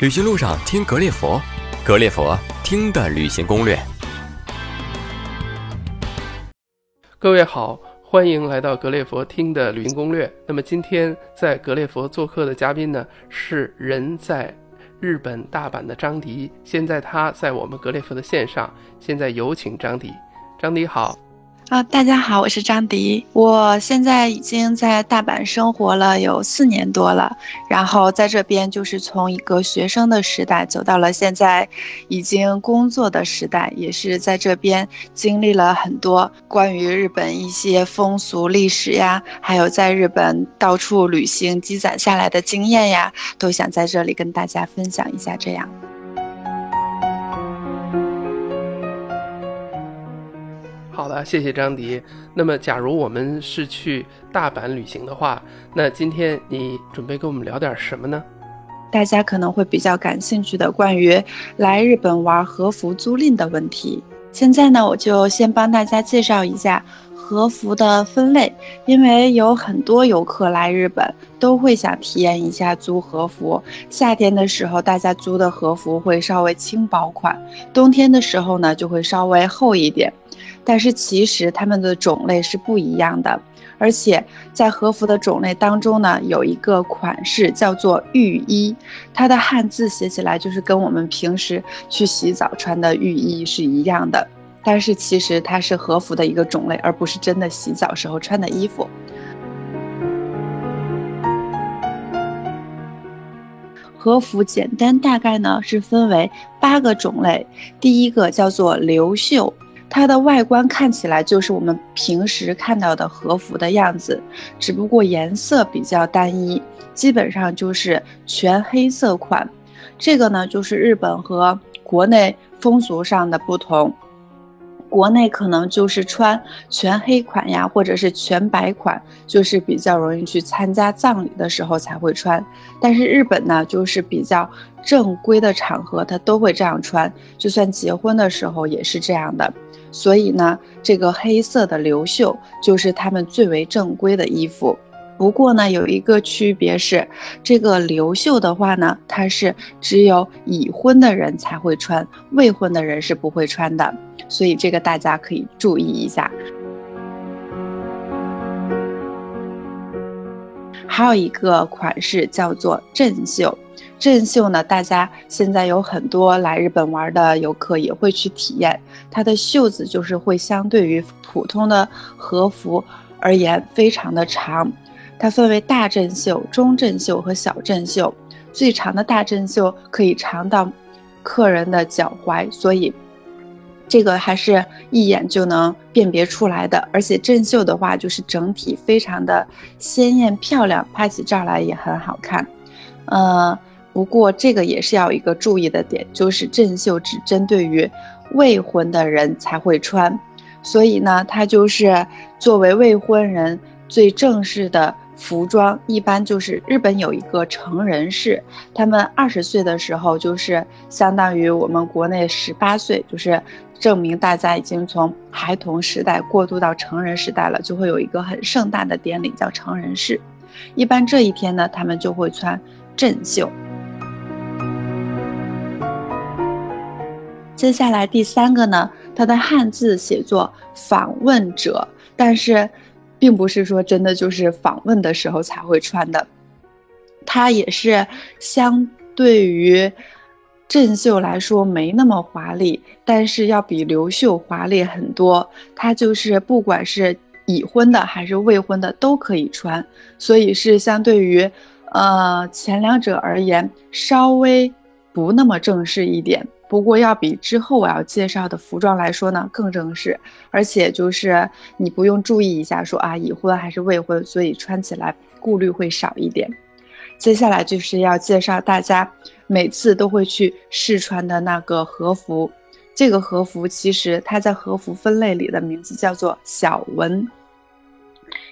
旅行路上听格列佛，格列佛听的旅行攻略。各位好，欢迎来到格列佛听的旅行攻略。那么今天在格列佛做客的嘉宾呢，是人在日本大阪的张迪。现在他在我们格列佛的线上，现在有请张迪。张迪好。啊，大家好，我是张迪，我现在已经在大阪生活了有四年多了，然后在这边就是从一个学生的时代走到了现在已经工作的时代，也是在这边经历了很多关于日本一些风俗历史呀，还有在日本到处旅行积攒下来的经验呀，都想在这里跟大家分享一下，这样。啊，谢谢张迪。那么，假如我们是去大阪旅行的话，那今天你准备跟我们聊点什么呢？大家可能会比较感兴趣的关于来日本玩和服租赁的问题。现在呢，我就先帮大家介绍一下和服的分类，因为有很多游客来日本都会想体验一下租和服。夏天的时候，大家租的和服会稍微轻薄款；冬天的时候呢，就会稍微厚一点。但是其实它们的种类是不一样的，而且在和服的种类当中呢，有一个款式叫做浴衣，它的汉字写起来就是跟我们平时去洗澡穿的浴衣是一样的，但是其实它是和服的一个种类，而不是真的洗澡时候穿的衣服。和服简单大概呢是分为八个种类，第一个叫做流袖。它的外观看起来就是我们平时看到的和服的样子，只不过颜色比较单一，基本上就是全黑色款。这个呢，就是日本和国内风俗上的不同。国内可能就是穿全黑款呀，或者是全白款，就是比较容易去参加葬礼的时候才会穿。但是日本呢，就是比较正规的场合，他都会这样穿，就算结婚的时候也是这样的。所以呢，这个黑色的流袖就是他们最为正规的衣服。不过呢，有一个区别是，这个流袖的话呢，它是只有已婚的人才会穿，未婚的人是不会穿的。所以这个大家可以注意一下。还有一个款式叫做正袖。镇袖呢，大家现在有很多来日本玩的游客也会去体验。它的袖子就是会相对于普通的和服而言非常的长，它分为大正袖、中正袖和小正袖。最长的大正袖可以长到客人的脚踝，所以这个还是一眼就能辨别出来的。而且正袖的话，就是整体非常的鲜艳漂亮，拍起照来也很好看。呃。不过这个也是要一个注意的点，就是正袖只针对于未婚的人才会穿，所以呢，它就是作为未婚人最正式的服装。一般就是日本有一个成人式，他们二十岁的时候就是相当于我们国内十八岁，就是证明大家已经从孩童时代过渡到成人时代了，就会有一个很盛大的典礼叫成人式。一般这一天呢，他们就会穿正袖。接下来第三个呢，它的汉字写作访问者，但是，并不是说真的就是访问的时候才会穿的，它也是相对于正袖来说没那么华丽，但是要比流袖华丽很多。它就是不管是已婚的还是未婚的都可以穿，所以是相对于，呃前两者而言稍微不那么正式一点。不过要比之后我要介绍的服装来说呢更正式，而且就是你不用注意一下说啊已婚还是未婚，所以穿起来顾虑会少一点。接下来就是要介绍大家每次都会去试穿的那个和服，这个和服其实它在和服分类里的名字叫做小纹。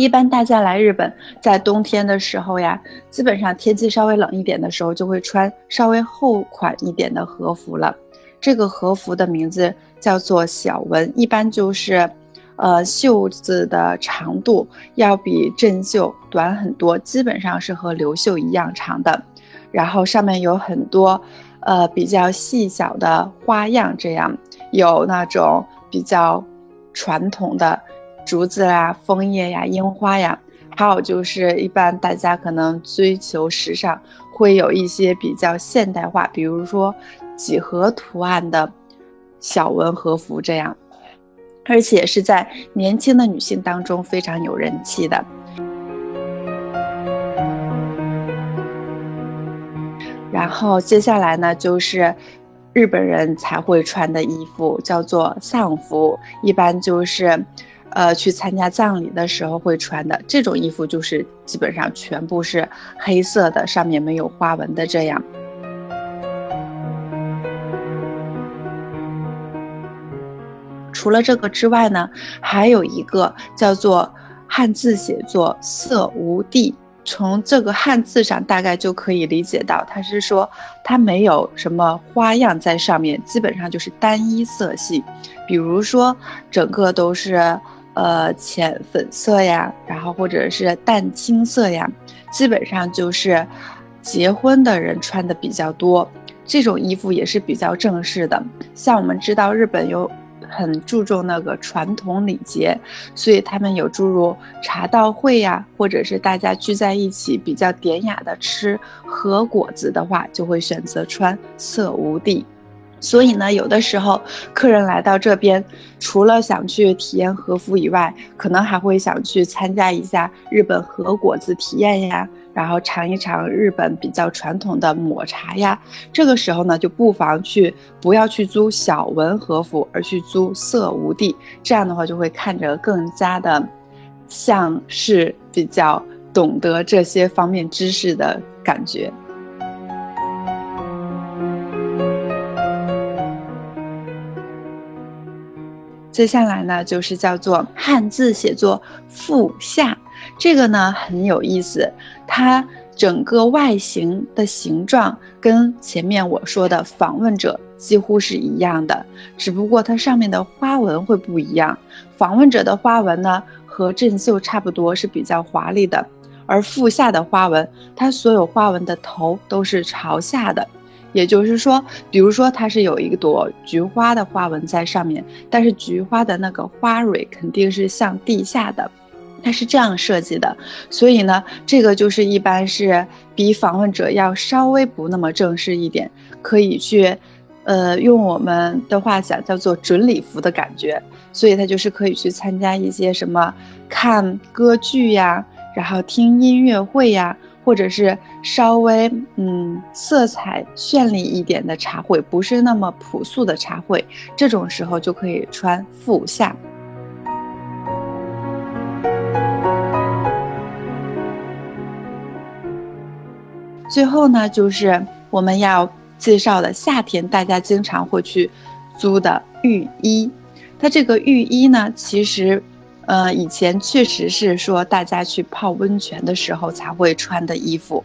一般大家来日本，在冬天的时候呀，基本上天气稍微冷一点的时候，就会穿稍微厚款一点的和服了。这个和服的名字叫做小纹，一般就是，呃，袖子的长度要比正袖短很多，基本上是和流袖一样长的。然后上面有很多呃比较细小的花样，这样有那种比较传统的竹子啊、枫叶呀、樱花呀，还有就是一般大家可能追求时尚，会有一些比较现代化，比如说几何图案的小纹和服这样，而且是在年轻的女性当中非常有人气的。然后接下来呢，就是日本人才会穿的衣服，叫做丧服，一般就是，呃，去参加葬礼的时候会穿的这种衣服，就是基本上全部是黑色的，上面没有花纹的这样。除了这个之外呢，还有一个叫做汉字写作色无地。从这个汉字上，大概就可以理解到，它是说它没有什么花样在上面，基本上就是单一色系，比如说整个都是呃浅粉色呀，然后或者是淡青色呀，基本上就是结婚的人穿的比较多，这种衣服也是比较正式的。像我们知道日本有。很注重那个传统礼节，所以他们有诸如茶道会呀，或者是大家聚在一起比较典雅的吃和果子的话，就会选择穿色无地。所以呢，有的时候客人来到这边，除了想去体验和服以外，可能还会想去参加一下日本和果子体验呀。然后尝一尝日本比较传统的抹茶呀，这个时候呢，就不妨去不要去租小纹和服，而去租色无地，这样的话就会看着更加的像是比较懂得这些方面知识的感觉。接下来呢，就是叫做汉字写作腹下。这个呢很有意思，它整个外形的形状跟前面我说的访问者几乎是一样的，只不过它上面的花纹会不一样。访问者的花纹呢和镇绣差不多，是比较华丽的，而腹下的花纹，它所有花纹的头都是朝下的，也就是说，比如说它是有一朵菊花的花纹在上面，但是菊花的那个花蕊肯定是向地下的。它是这样设计的，所以呢，这个就是一般是比访问者要稍微不那么正式一点，可以去，呃，用我们的话讲叫做准礼服的感觉，所以它就是可以去参加一些什么看歌剧呀，然后听音乐会呀，或者是稍微嗯色彩绚丽一点的茶会，不是那么朴素的茶会，这种时候就可以穿腹下。最后呢，就是我们要介绍的夏天大家经常会去租的浴衣。它这个浴衣呢，其实，呃，以前确实是说大家去泡温泉的时候才会穿的衣服。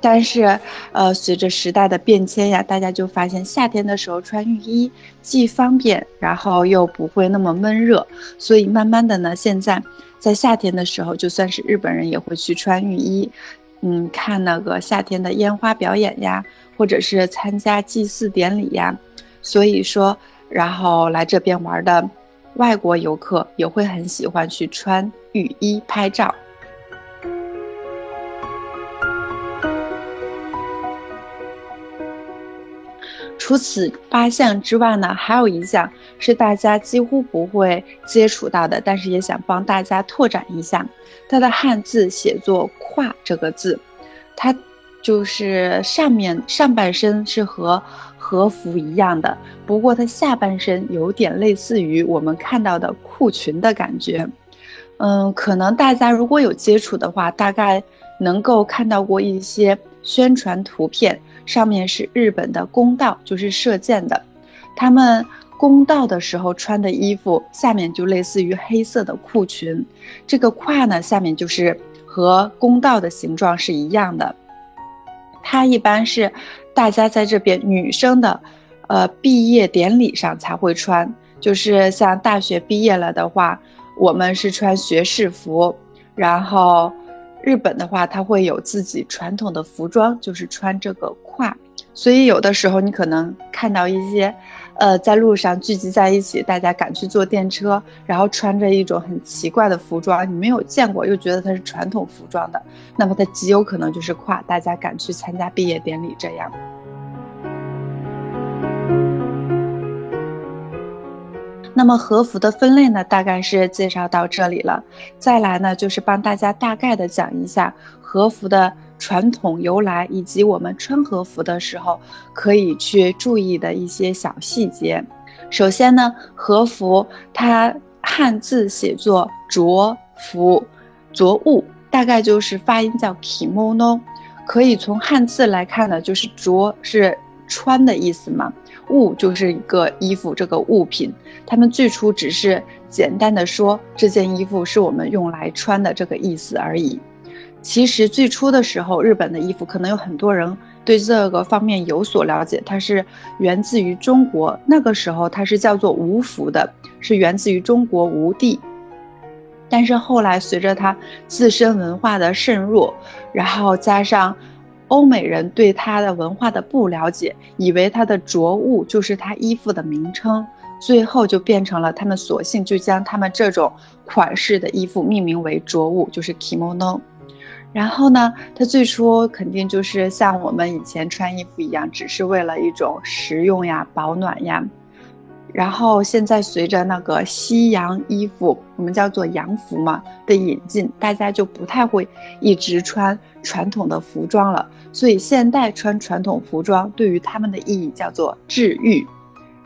但是，呃，随着时代的变迁呀，大家就发现夏天的时候穿浴衣既方便，然后又不会那么闷热。所以慢慢的呢，现在在夏天的时候，就算是日本人也会去穿浴衣。嗯，看那个夏天的烟花表演呀，或者是参加祭祀典礼呀，所以说，然后来这边玩的外国游客也会很喜欢去穿雨衣拍照。除此八项之外呢，还有一项是大家几乎不会接触到的，但是也想帮大家拓展一下。它的汉字写作“胯”这个字，它就是上面上半身是和和服一样的，不过它下半身有点类似于我们看到的裤裙的感觉。嗯，可能大家如果有接触的话，大概能够看到过一些宣传图片。上面是日本的弓道，就是射箭的，他们弓道的时候穿的衣服，下面就类似于黑色的裤裙，这个胯呢，下面就是和弓道的形状是一样的。它一般是大家在这边女生的，呃，毕业典礼上才会穿，就是像大学毕业了的话，我们是穿学士服，然后。日本的话，它会有自己传统的服装，就是穿这个胯，所以有的时候你可能看到一些，呃，在路上聚集在一起，大家赶去坐电车，然后穿着一种很奇怪的服装，你没有见过，又觉得它是传统服装的，那么它极有可能就是跨，大家赶去参加毕业典礼这样。那么和服的分类呢，大概是介绍到这里了。再来呢，就是帮大家大概的讲一下和服的传统由来，以及我们穿和服的时候可以去注意的一些小细节。首先呢，和服它汉字写作着服，着物大概就是发音叫 kimono，可以从汉字来看呢，就是着是穿的意思嘛。物就是一个衣服，这个物品，他们最初只是简单的说这件衣服是我们用来穿的这个意思而已。其实最初的时候，日本的衣服可能有很多人对这个方面有所了解，它是源自于中国。那个时候它是叫做吴服的，是源自于中国吴地。但是后来随着它自身文化的渗入，然后加上。欧美人对他的文化的不了解，以为他的着物就是他衣服的名称，最后就变成了他们索性就将他们这种款式的衣服命名为着物，就是 kimono。然后呢，它最初肯定就是像我们以前穿衣服一样，只是为了一种实用呀、保暖呀。然后现在随着那个西洋衣服，我们叫做洋服嘛的引进，大家就不太会一直穿传统的服装了。所以现代穿传统服装对于他们的意义叫做治愈。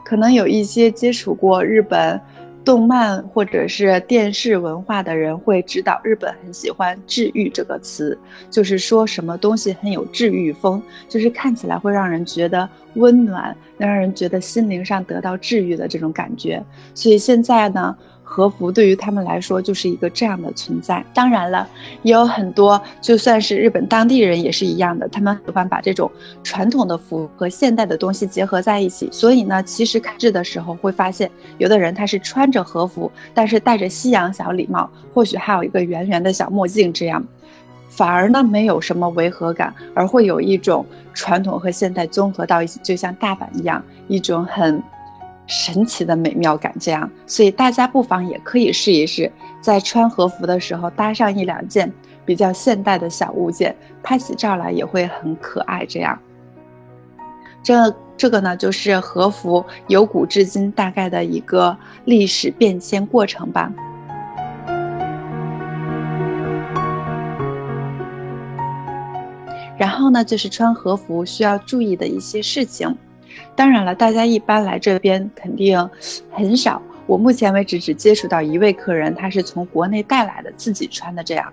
可能有一些接触过日本。动漫或者是电视文化的人会知道，日本很喜欢“治愈”这个词，就是说什么东西很有治愈风，就是看起来会让人觉得温暖，能让人觉得心灵上得到治愈的这种感觉。所以现在呢。和服对于他们来说就是一个这样的存在。当然了，也有很多就算是日本当地人也是一样的，他们喜欢把这种传统的服和现代的东西结合在一起。所以呢，其实看制的时候会发现，有的人他是穿着和服，但是戴着西洋小礼帽，或许还有一个圆圆的小墨镜，这样反而呢没有什么违和感，而会有一种传统和现代综合到一起，就像大阪一样，一种很。神奇的美妙感，这样，所以大家不妨也可以试一试，在穿和服的时候搭上一两件比较现代的小物件，拍起照来也会很可爱。这样，这这个呢，就是和服由古至今大概的一个历史变迁过程吧。然后呢，就是穿和服需要注意的一些事情。当然了，大家一般来这边肯定很少。我目前为止只接触到一位客人，他是从国内带来的，自己穿的这样。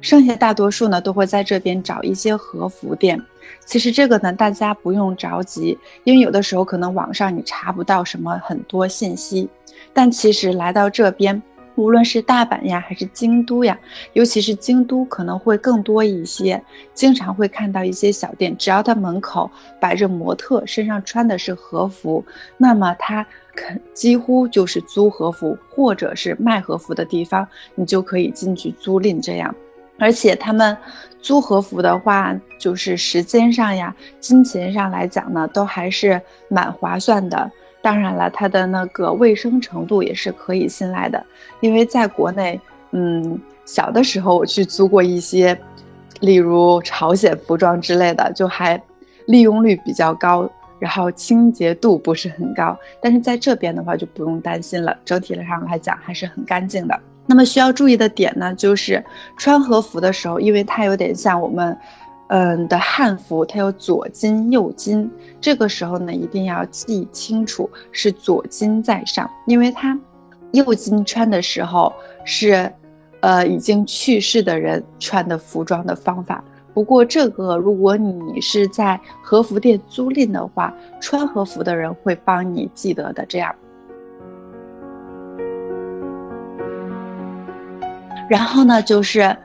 剩下大多数呢，都会在这边找一些和服店。其实这个呢，大家不用着急，因为有的时候可能网上你查不到什么很多信息。但其实来到这边。无论是大阪呀，还是京都呀，尤其是京都可能会更多一些。经常会看到一些小店，只要它门口摆着模特，身上穿的是和服，那么它肯几乎就是租和服或者是卖和服的地方，你就可以进去租赁这样。而且他们租和服的话，就是时间上呀、金钱上来讲呢，都还是蛮划算的。当然了，它的那个卫生程度也是可以信赖的，因为在国内，嗯，小的时候我去租过一些，例如朝鲜服装之类的，就还利用率比较高，然后清洁度不是很高。但是在这边的话就不用担心了，整体上来讲还是很干净的。那么需要注意的点呢，就是穿和服的时候，因为它有点像我们。嗯的汉服，它有左襟右襟，这个时候呢，一定要记清楚是左襟在上，因为它右襟穿的时候是，呃，已经去世的人穿的服装的方法。不过这个，如果你是在和服店租赁的话，穿和服的人会帮你记得的。这样，然后呢，就是。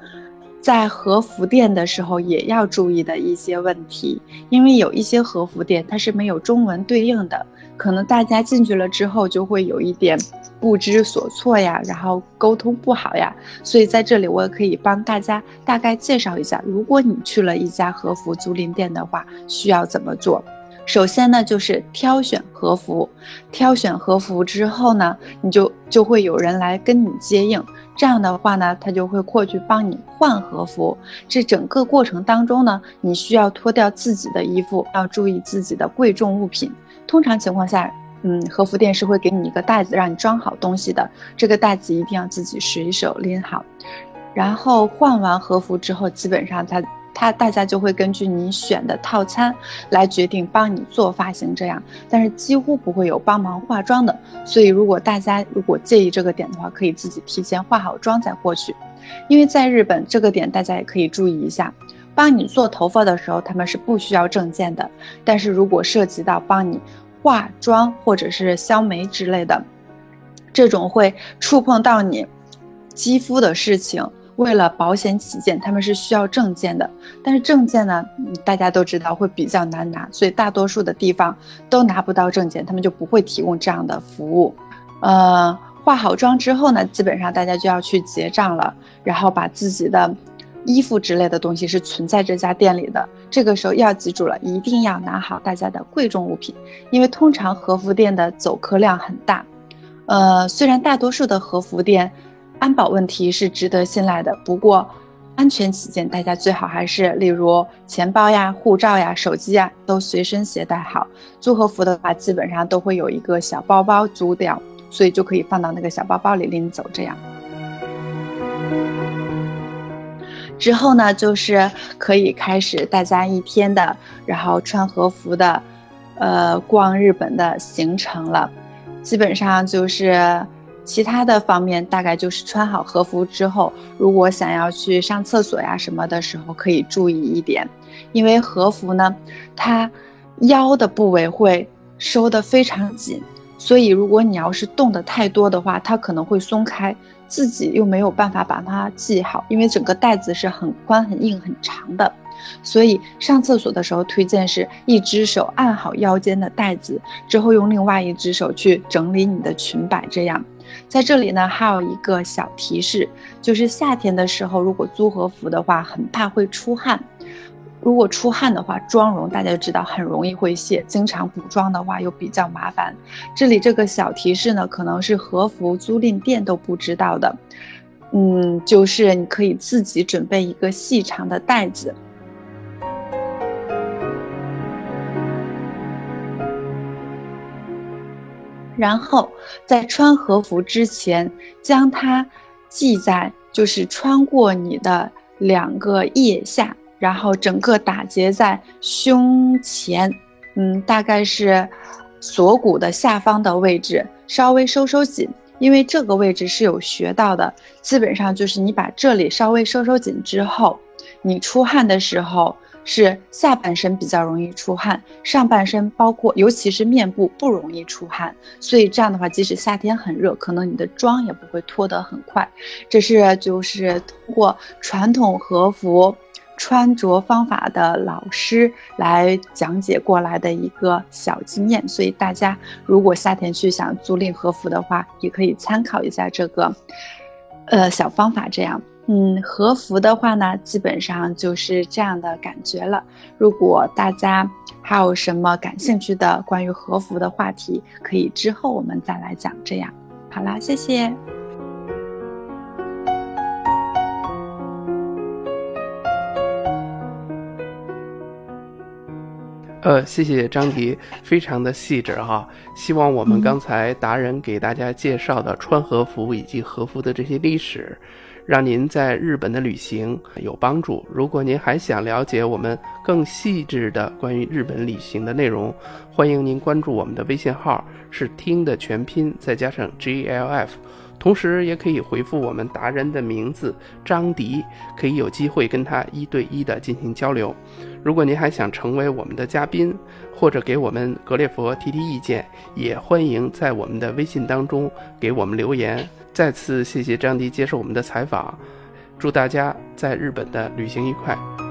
在和服店的时候也要注意的一些问题，因为有一些和服店它是没有中文对应的，可能大家进去了之后就会有一点不知所措呀，然后沟通不好呀。所以在这里我也可以帮大家大概介绍一下，如果你去了一家和服租赁店的话，需要怎么做。首先呢，就是挑选和服。挑选和服之后呢，你就就会有人来跟你接应。这样的话呢，他就会过去帮你换和服。这整个过程当中呢，你需要脱掉自己的衣服，要注意自己的贵重物品。通常情况下，嗯，和服店是会给你一个袋子，让你装好东西的。这个袋子一定要自己随手拎好。然后换完和服之后，基本上他。他大家就会根据你选的套餐来决定帮你做发型，这样，但是几乎不会有帮忙化妆的。所以如果大家如果介意这个点的话，可以自己提前化好妆再过去。因为在日本这个点大家也可以注意一下，帮你做头发的时候他们是不需要证件的，但是如果涉及到帮你化妆或者是削眉之类的，这种会触碰到你肌肤的事情。为了保险起见，他们是需要证件的，但是证件呢，大家都知道会比较难拿，所以大多数的地方都拿不到证件，他们就不会提供这样的服务。呃，化好妆之后呢，基本上大家就要去结账了，然后把自己的衣服之类的东西是存在这家店里的。这个时候要记住了，一定要拿好大家的贵重物品，因为通常和服店的走客量很大。呃，虽然大多数的和服店。安保问题是值得信赖的，不过安全起见，大家最好还是例如钱包呀、护照呀、手机呀都随身携带好。租和服的话，基本上都会有一个小包包租掉，所以就可以放到那个小包包里拎走。这样之后呢，就是可以开始大家一天的，然后穿和服的，呃，逛日本的行程了。基本上就是。其他的方面大概就是穿好和服之后，如果想要去上厕所呀什么的时候，可以注意一点，因为和服呢，它腰的部位会收得非常紧，所以如果你要是动的太多的话，它可能会松开，自己又没有办法把它系好，因为整个带子是很宽、很硬、很长的，所以上厕所的时候推荐是一只手按好腰间的带子，之后用另外一只手去整理你的裙摆，这样。在这里呢，还有一个小提示，就是夏天的时候，如果租和服的话，很怕会出汗。如果出汗的话，妆容大家就知道很容易会卸，经常补妆的话又比较麻烦。这里这个小提示呢，可能是和服租赁店都不知道的。嗯，就是你可以自己准备一个细长的袋子。然后在穿和服之前，将它系在就是穿过你的两个腋下，然后整个打结在胸前，嗯，大概是锁骨的下方的位置，稍微收收紧，因为这个位置是有穴道的。基本上就是你把这里稍微收收紧之后，你出汗的时候。是下半身比较容易出汗，上半身包括尤其是面部不容易出汗，所以这样的话，即使夏天很热，可能你的妆也不会脱得很快。这是就是通过传统和服穿着方法的老师来讲解过来的一个小经验，所以大家如果夏天去想租赁和服的话，也可以参考一下这个，呃小方法，这样。嗯，和服的话呢，基本上就是这样的感觉了。如果大家还有什么感兴趣的关于和服的话题，可以之后我们再来讲。这样，好啦，谢谢。呃，谢谢张迪，非常的细致哈。希望我们刚才达人给大家介绍的穿和服以及和服的这些历史。让您在日本的旅行有帮助。如果您还想了解我们更细致的关于日本旅行的内容，欢迎您关注我们的微信号，是听的全拼再加上 G L F，同时也可以回复我们达人的名字张迪，可以有机会跟他一对一的进行交流。如果您还想成为我们的嘉宾，或者给我们格列佛提提意见，也欢迎在我们的微信当中给我们留言。再次谢谢张迪接受我们的采访，祝大家在日本的旅行愉快。